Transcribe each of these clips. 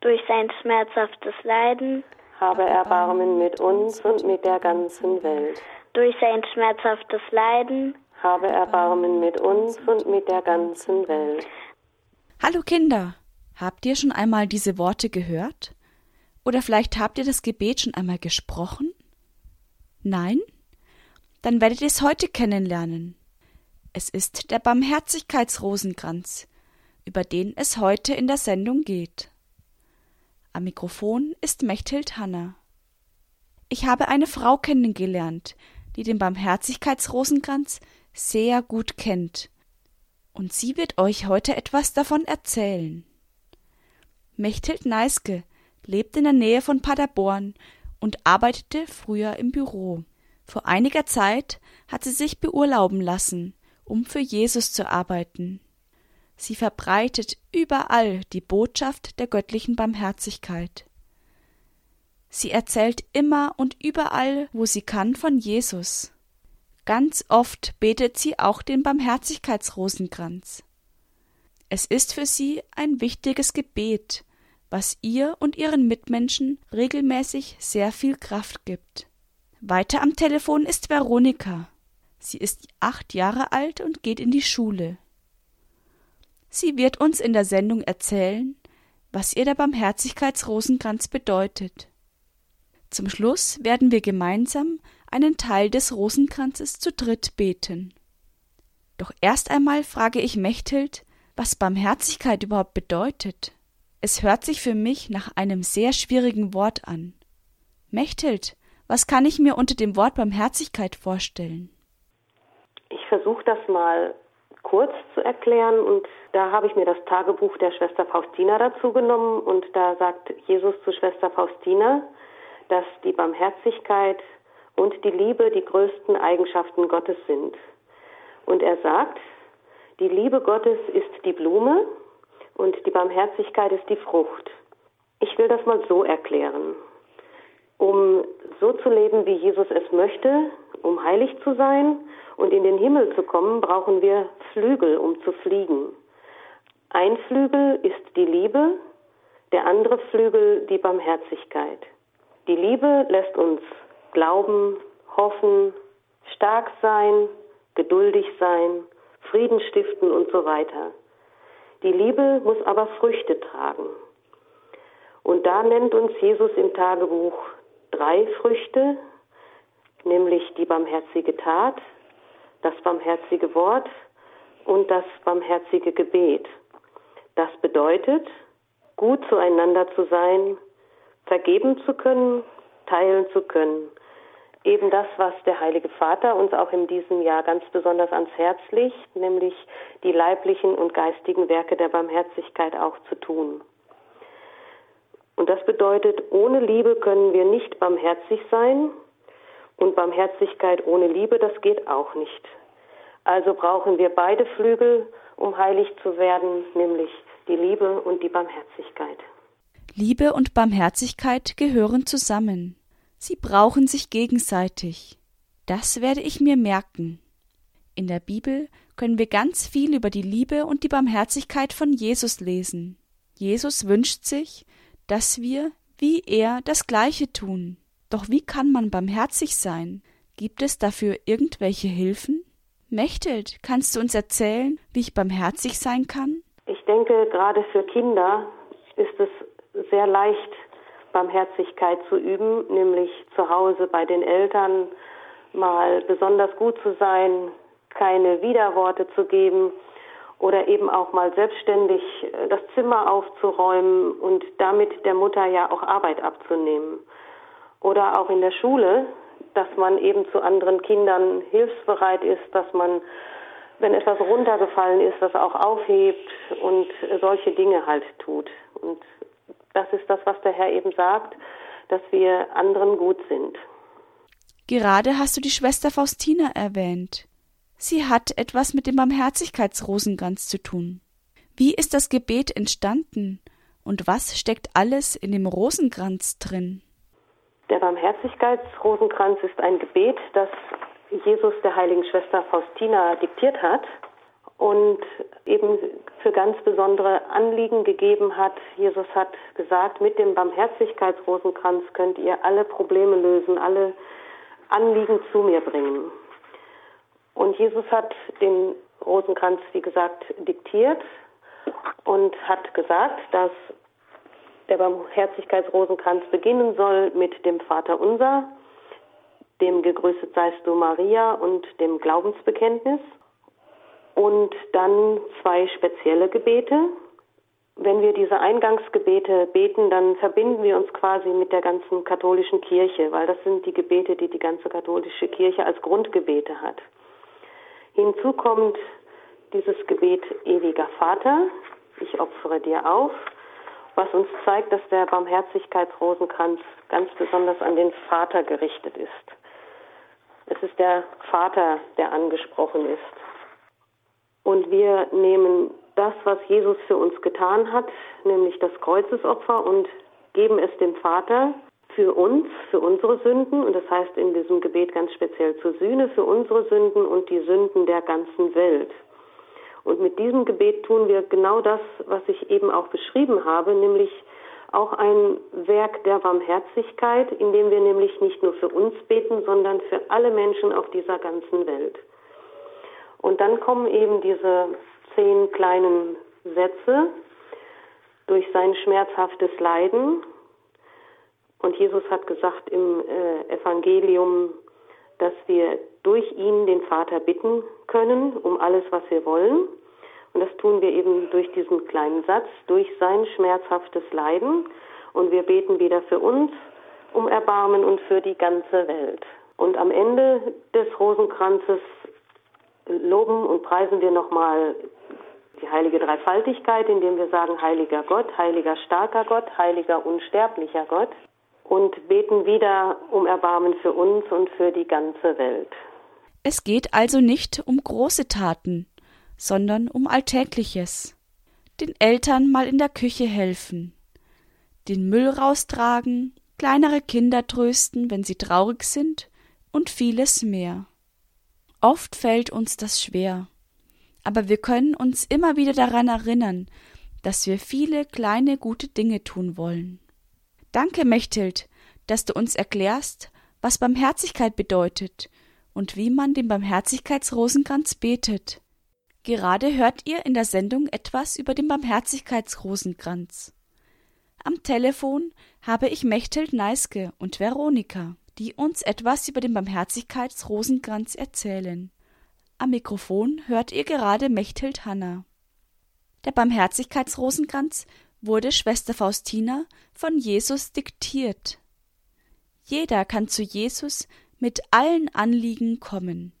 durch sein schmerzhaftes Leiden, habe Erbarmen mit uns und mit der ganzen Welt. durch sein schmerzhaftes Leiden, Habe Erbarmen mit uns und mit der ganzen Welt. Hallo Kinder, habt ihr schon einmal diese Worte gehört? Oder vielleicht habt ihr das Gebet schon einmal gesprochen? Nein? Dann werdet ihr es heute kennenlernen. Es ist der Barmherzigkeitsrosenkranz, über den es heute in der Sendung geht. Am Mikrofon ist Mechthild Hanna. Ich habe eine Frau kennengelernt, die den Barmherzigkeitsrosenkranz sehr gut kennt, und sie wird euch heute etwas davon erzählen. Mechthild Neiske lebt in der Nähe von Paderborn und arbeitete früher im Büro. Vor einiger Zeit hat sie sich beurlauben lassen, um für Jesus zu arbeiten. Sie verbreitet überall die Botschaft der göttlichen Barmherzigkeit. Sie erzählt immer und überall, wo sie kann, von Jesus. Ganz oft betet sie auch den Barmherzigkeitsrosenkranz. Es ist für sie ein wichtiges Gebet, was ihr und ihren Mitmenschen regelmäßig sehr viel Kraft gibt. Weiter am Telefon ist Veronika. Sie ist acht Jahre alt und geht in die Schule. Sie wird uns in der Sendung erzählen, was ihr der Barmherzigkeitsrosenkranz bedeutet. Zum Schluss werden wir gemeinsam einen Teil des Rosenkranzes zu dritt beten. Doch erst einmal frage ich Mechthild, was Barmherzigkeit überhaupt bedeutet. Es hört sich für mich nach einem sehr schwierigen Wort an. Mechthild, was kann ich mir unter dem Wort Barmherzigkeit vorstellen? Ich versuche das mal kurz zu erklären und da habe ich mir das Tagebuch der Schwester Faustina dazu genommen und da sagt Jesus zu Schwester Faustina, dass die Barmherzigkeit und die Liebe die größten Eigenschaften Gottes sind. Und er sagt, die Liebe Gottes ist die Blume und die Barmherzigkeit ist die Frucht. Ich will das mal so erklären. Um so zu leben, wie Jesus es möchte, um heilig zu sein und in den Himmel zu kommen, brauchen wir Flügel, um zu fliegen. Ein Flügel ist die Liebe, der andere Flügel die Barmherzigkeit. Die Liebe lässt uns glauben, hoffen, stark sein, geduldig sein, Frieden stiften und so weiter. Die Liebe muss aber Früchte tragen. Und da nennt uns Jesus im Tagebuch drei Früchte, nämlich die barmherzige Tat, das barmherzige Wort und das barmherzige Gebet. Das bedeutet, gut zueinander zu sein, vergeben zu können, teilen zu können. Eben das, was der Heilige Vater uns auch in diesem Jahr ganz besonders ans Herz legt, nämlich die leiblichen und geistigen Werke der Barmherzigkeit auch zu tun. Und das bedeutet, ohne Liebe können wir nicht barmherzig sein und Barmherzigkeit ohne Liebe, das geht auch nicht. Also brauchen wir beide Flügel, um heilig zu werden, nämlich die Liebe und die Barmherzigkeit. Liebe und Barmherzigkeit gehören zusammen. Sie brauchen sich gegenseitig. Das werde ich mir merken. In der Bibel können wir ganz viel über die Liebe und die Barmherzigkeit von Jesus lesen. Jesus wünscht sich, dass wir, wie er, das Gleiche tun. Doch wie kann man barmherzig sein? Gibt es dafür irgendwelche Hilfen? Mechthild, kannst du uns erzählen, wie ich barmherzig sein kann? Ich denke, gerade für Kinder ist es sehr leicht, Barmherzigkeit zu üben, nämlich zu Hause bei den Eltern mal besonders gut zu sein, keine Widerworte zu geben oder eben auch mal selbstständig äh, das Zimmer aufzuräumen und damit der Mutter ja auch Arbeit abzunehmen. Oder auch in der Schule, dass man eben zu anderen Kindern hilfsbereit ist, dass man, wenn etwas runtergefallen ist, das auch aufhebt und solche Dinge halt tut. Und das ist das, was der Herr eben sagt, dass wir anderen gut sind. Gerade hast du die Schwester Faustina erwähnt. Sie hat etwas mit dem Barmherzigkeitsrosenkranz zu tun. Wie ist das Gebet entstanden und was steckt alles in dem Rosenkranz drin? Der Barmherzigkeitsrosenkranz ist ein Gebet, das Jesus der heiligen Schwester Faustina diktiert hat. und eben für ganz besondere Anliegen gegeben hat. Jesus hat gesagt, mit dem Barmherzigkeitsrosenkranz könnt ihr alle Probleme lösen, alle Anliegen zu mir bringen. Und Jesus hat den Rosenkranz, wie gesagt, diktiert und hat gesagt, dass der Barmherzigkeitsrosenkranz beginnen soll mit dem Vater Unser, dem Gegrüßet seist du Maria und dem Glaubensbekenntnis und dann zwei spezielle Gebete. Wenn wir diese Eingangsgebete beten, dann verbinden wir uns quasi mit der ganzen katholischen Kirche, weil das sind die Gebete, die die ganze katholische Kirche als Grundgebete hat. Hinzu kommt dieses Gebet ewiger Vater, ich opfere dir auf, was uns zeigt, dass der Barmherzigkeitsrosenkranz ganz besonders an den Vater gerichtet ist. Es ist der Vater, der angesprochen ist. Und wir nehmen das, was Jesus für uns getan hat, nämlich das Kreuzesopfer und geben es dem Vater für uns, für unsere Sünden. Und das heißt in diesem Gebet ganz speziell zur Sühne für unsere Sünden und die Sünden der ganzen Welt. Und mit diesem Gebet tun wir genau das, was ich eben auch beschrieben habe, nämlich auch ein Werk der Barmherzigkeit, indem wir nämlich nicht nur für uns beten, sondern für alle Menschen auf dieser ganzen Welt. Und dann kommen eben diese zehn kleinen Sätze durch sein schmerzhaftes Leiden. Und Jesus hat gesagt im äh, Evangelium, dass wir durch ihn den Vater bitten können um alles, was wir wollen. Und das tun wir eben durch diesen kleinen Satz, durch sein schmerzhaftes Leiden. Und wir beten wieder für uns um Erbarmen und für die ganze Welt. Und am Ende des Rosenkranzes loben und preisen wir nochmal die heilige Dreifaltigkeit, indem wir sagen, heiliger Gott, heiliger starker Gott, heiliger unsterblicher Gott und beten wieder um Erbarmen für uns und für die ganze Welt. Es geht also nicht um große Taten, sondern um Alltägliches. Den Eltern mal in der Küche helfen, den Müll raustragen, kleinere Kinder trösten, wenn sie traurig sind und vieles mehr. Oft fällt uns das schwer, aber wir können uns immer wieder daran erinnern, dass wir viele kleine gute Dinge tun wollen. Danke, Mechthild, dass du uns erklärst, was Barmherzigkeit bedeutet und wie man den Barmherzigkeitsrosenkranz betet. Gerade hört ihr in der Sendung etwas über den Barmherzigkeitsrosenkranz. Am Telefon habe ich Mechthild Neiske und Veronika die uns etwas über den Barmherzigkeitsrosenkranz erzählen. Am Mikrofon hört ihr gerade Mechthild Hanna. Der Barmherzigkeitsrosenkranz wurde Schwester Faustina von Jesus diktiert. Jeder kann zu Jesus mit allen Anliegen kommen.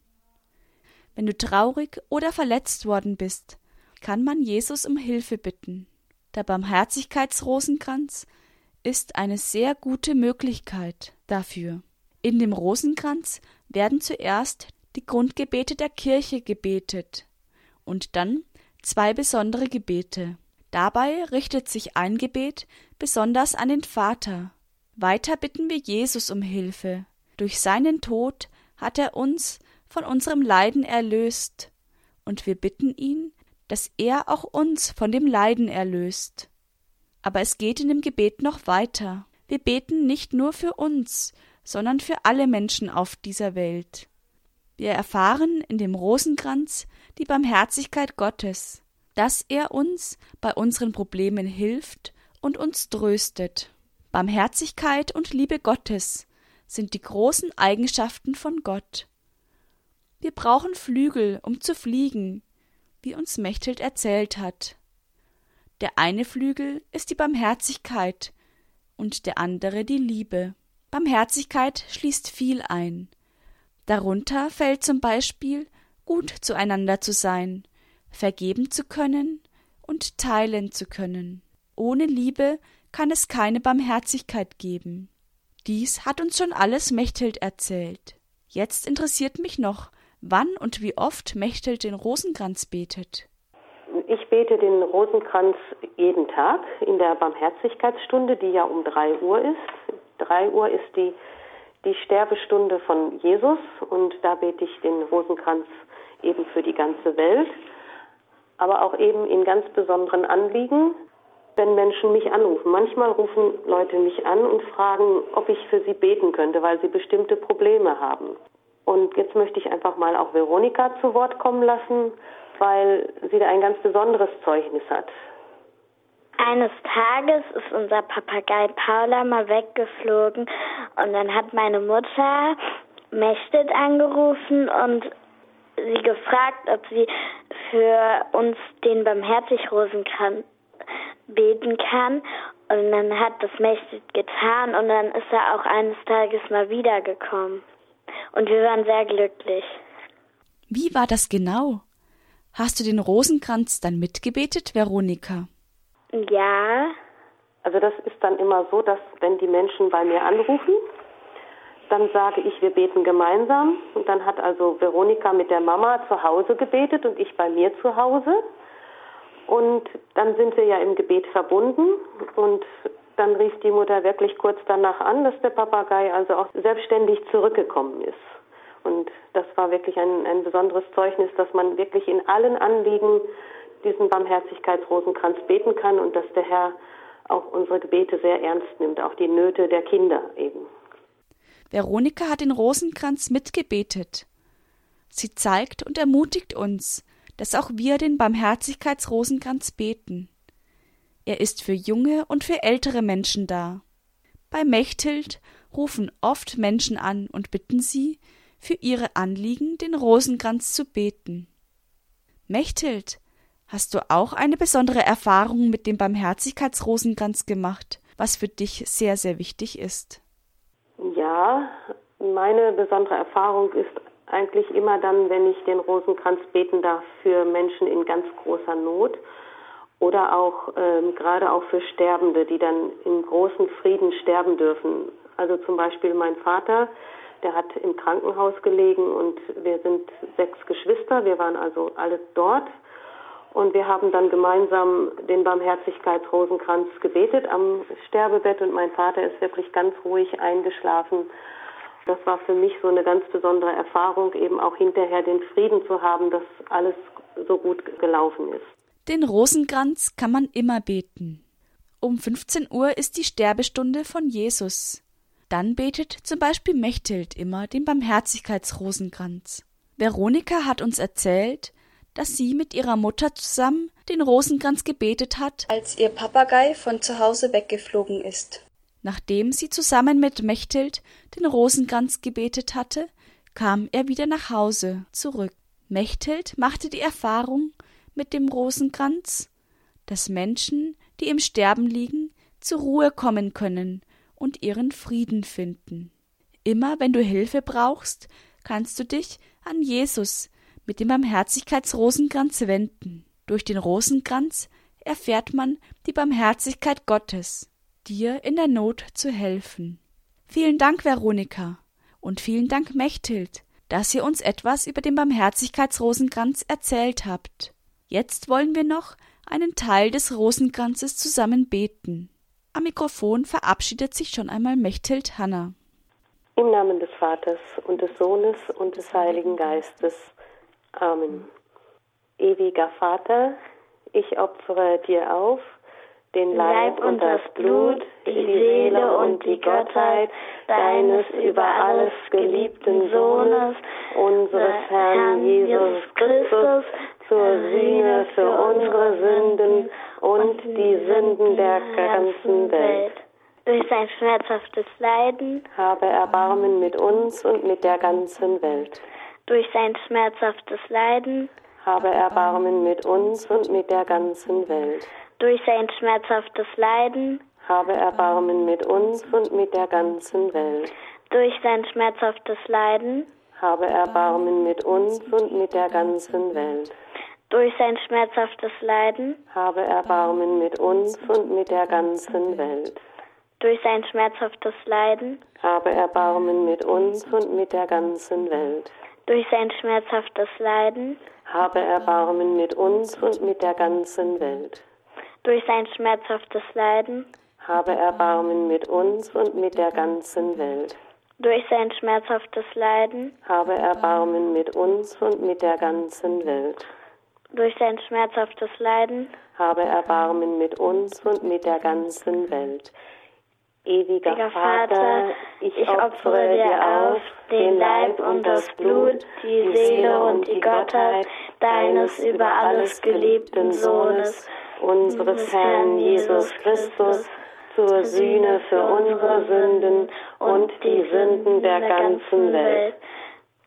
Wenn du traurig oder verletzt worden bist, kann man Jesus um Hilfe bitten. Der Barmherzigkeitsrosenkranz ist eine sehr gute Möglichkeit dafür. In dem Rosenkranz werden zuerst die Grundgebete der Kirche gebetet und dann zwei besondere Gebete. Dabei richtet sich ein Gebet besonders an den Vater. Weiter bitten wir Jesus um Hilfe. Durch seinen Tod hat er uns von unserem Leiden erlöst, und wir bitten ihn, dass er auch uns von dem Leiden erlöst. Aber es geht in dem Gebet noch weiter. Wir beten nicht nur für uns, sondern für alle Menschen auf dieser Welt. Wir erfahren in dem Rosenkranz die Barmherzigkeit Gottes, dass er uns bei unseren Problemen hilft und uns tröstet. Barmherzigkeit und Liebe Gottes sind die großen Eigenschaften von Gott. Wir brauchen Flügel, um zu fliegen, wie uns Mechthild erzählt hat. Der eine Flügel ist die Barmherzigkeit und der andere die Liebe. Barmherzigkeit schließt viel ein. Darunter fällt zum Beispiel, gut zueinander zu sein, vergeben zu können und teilen zu können. Ohne Liebe kann es keine Barmherzigkeit geben. Dies hat uns schon alles Mechthild erzählt. Jetzt interessiert mich noch, wann und wie oft Mechthild den Rosenkranz betet. Ich bete den Rosenkranz jeden Tag in der Barmherzigkeitsstunde, die ja um drei Uhr ist. 3 Uhr ist die, die Sterbestunde von Jesus und da bete ich den Rosenkranz eben für die ganze Welt. aber auch eben in ganz besonderen Anliegen, wenn Menschen mich anrufen. Manchmal rufen Leute mich an und fragen, ob ich für sie beten könnte, weil sie bestimmte Probleme haben. Und jetzt möchte ich einfach mal auch Veronika zu Wort kommen lassen, weil sie da ein ganz besonderes Zeugnis hat. Eines Tages ist unser Papagei Paula mal weggeflogen und dann hat meine Mutter Mechtet angerufen und sie gefragt, ob sie für uns den Barmherzig-Rosenkranz beten kann. Und dann hat das Mechtet getan und dann ist er auch eines Tages mal wiedergekommen. Und wir waren sehr glücklich. Wie war das genau? Hast du den Rosenkranz dann mitgebetet, Veronika? Ja. Also das ist dann immer so, dass wenn die Menschen bei mir anrufen, dann sage ich, wir beten gemeinsam. Und dann hat also Veronika mit der Mama zu Hause gebetet und ich bei mir zu Hause. Und dann sind wir ja im Gebet verbunden und dann rief die Mutter wirklich kurz danach an, dass der Papagei also auch selbstständig zurückgekommen ist. Und das war wirklich ein, ein besonderes Zeugnis, dass man wirklich in allen Anliegen diesen Barmherzigkeitsrosenkranz beten kann und dass der Herr auch unsere Gebete sehr ernst nimmt, auch die Nöte der Kinder eben. Veronika hat den Rosenkranz mitgebetet. Sie zeigt und ermutigt uns, dass auch wir den Barmherzigkeitsrosenkranz beten. Er ist für junge und für ältere Menschen da. Bei Mechthild rufen oft Menschen an und bitten sie, für ihre Anliegen den Rosenkranz zu beten. Mechthild, Hast du auch eine besondere Erfahrung mit dem Barmherzigkeitsrosenkranz gemacht, was für dich sehr, sehr wichtig ist? Ja, meine besondere Erfahrung ist eigentlich immer dann, wenn ich den Rosenkranz beten darf für Menschen in ganz großer Not oder auch ähm, gerade auch für Sterbende, die dann in großen Frieden sterben dürfen. Also zum Beispiel mein Vater, der hat im Krankenhaus gelegen und wir sind sechs Geschwister, wir waren also alle dort und wir haben dann gemeinsam den Barmherzigkeitsrosenkranz gebetet am Sterbebett und mein Vater ist wirklich ganz ruhig eingeschlafen. Das war für mich so eine ganz besondere Erfahrung, eben auch hinterher den Frieden zu haben, dass alles so gut gelaufen ist. Den Rosenkranz kann man immer beten. Um 15 Uhr ist die Sterbestunde von Jesus. Dann betet zum Beispiel Mechthild immer den Barmherzigkeitsrosenkranz. Veronika hat uns erzählt, dass sie mit ihrer Mutter zusammen den Rosenkranz gebetet hat, als ihr Papagei von zu Hause weggeflogen ist. Nachdem sie zusammen mit Mechthild den Rosenkranz gebetet hatte, kam er wieder nach Hause zurück. Mechthild machte die Erfahrung mit dem Rosenkranz, dass Menschen, die im Sterben liegen, zur Ruhe kommen können und ihren Frieden finden. Immer wenn du Hilfe brauchst, kannst du dich an Jesus, mit dem Barmherzigkeitsrosenkranz wenden. Durch den Rosenkranz erfährt man die Barmherzigkeit Gottes, dir in der Not zu helfen. Vielen Dank, Veronika, und vielen Dank, Mechthild, dass ihr uns etwas über den Barmherzigkeitsrosenkranz erzählt habt. Jetzt wollen wir noch einen Teil des Rosenkranzes zusammen beten. Am Mikrofon verabschiedet sich schon einmal Mechthild Hanna. Im Namen des Vaters und des Sohnes und des Heiligen Geistes. Amen. Ewiger Vater, ich opfere dir auf den Leib, Leib und das Blut, die Seele und die Gottheit deines über alles geliebten Sohnes, unseres Herrn Jesus Christus, zur Sühne für unsere Sünden und die Sünden der ganzen Welt. Durch sein schmerzhaftes Leiden habe Erbarmen mit uns und mit der ganzen Welt durch sein schmerzhaftes Leiden, habe Erbarmen mit uns und mit der ganzen Welt. Durch sein schmerzhaftes Leiden, habe Erbarmen mit uns und mit der ganzen Welt. Durch sein schmerzhaftes Leiden, habe Erbarmen mit uns und mit der ganzen Welt. Durch sein schmerzhaftes Leiden, habe Erbarmen mit uns und mit der ganzen Welt. Durch sein schmerzhaftes Leiden, habe Erbarmen mit uns und mit der ganzen Welt durch sein schmerzhaftes Leiden, habe Erbarmen mit uns und mit der ganzen Welt. Durch sein schmerzhaftes Leiden, habe Erbarmen mit uns und mit der ganzen Welt. Durch sein schmerzhaftes Leiden, habe Erbarmen mit uns und mit der ganzen Welt. Durch sein schmerzhaftes Leiden, habe Erbarmen mit uns und mit der ganzen Welt. Ewiger Vater, ich opfere dir auf den Leib und das Blut, die Seele und die Gottheit deines über alles geliebten Sohnes, unseres Herrn Jesus Christus, zur Sühne für unsere Sünden und die Sünden der ganzen Welt.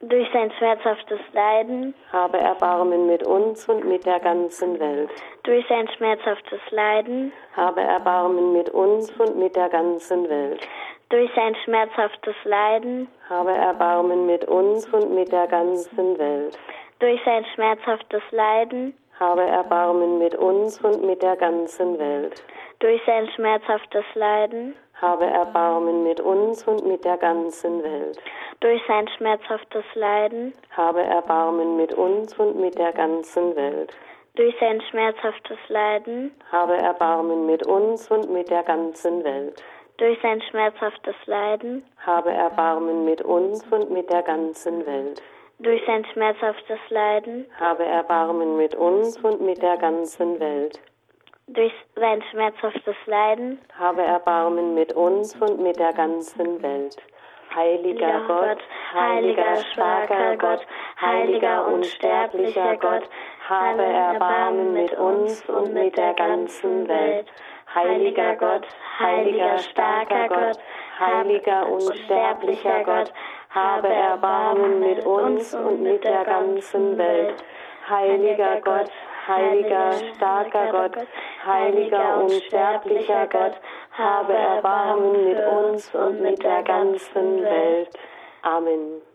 Durch sein schmerzhaftes Leiden, Habe Erbarmen mit uns und mit der ganzen Welt. durch sein schmerzhaftes Leiden, Habe Erbarmen mit uns und mit der ganzen Welt. durch sein schmerzhaftes Leiden, Habe Erbarmen mit uns und mit der ganzen Welt. durch sein schmerzhaftes Leiden, Habe Erbarmen mit uns und mit der ganzen Welt. durch sein schmerzhaftes Leiden, Habe Erbarmen mit uns und mit der ganzen Welt. durch sein schmerzhaftes Leiden, Habe Erbarmen mit uns und mit der ganzen Welt. durch sein schmerzhaftes Leiden, Habe Erbarmen mit uns und mit der ganzen Welt. durch sein schmerzhaftes Leiden, Habe Erbarmen mit uns und mit der ganzen Welt. durch sein schmerzhaftes Leiden, Habe Erbarmen mit uns und mit der ganzen Welt. Durch sein schmerzhaftes Leiden, Habe Erbarmen mit uns und mit der ganzen Welt. Heiliger Gott, heiliger, starker Gott, heiliger, unsterblicher Gott, habe Erbarmen mit uns und mit der ganzen Welt. Heiliger Gott, heiliger, starker Gott, heiliger, unsterblicher Gott, habe Erbarmen mit uns und mit der ganzen Welt. Heiliger Gott, heiliger, starker Gott, heiliger, unsterblicher Gott, habe Erbarmen mit uns und mit der ganzen Welt. Amen.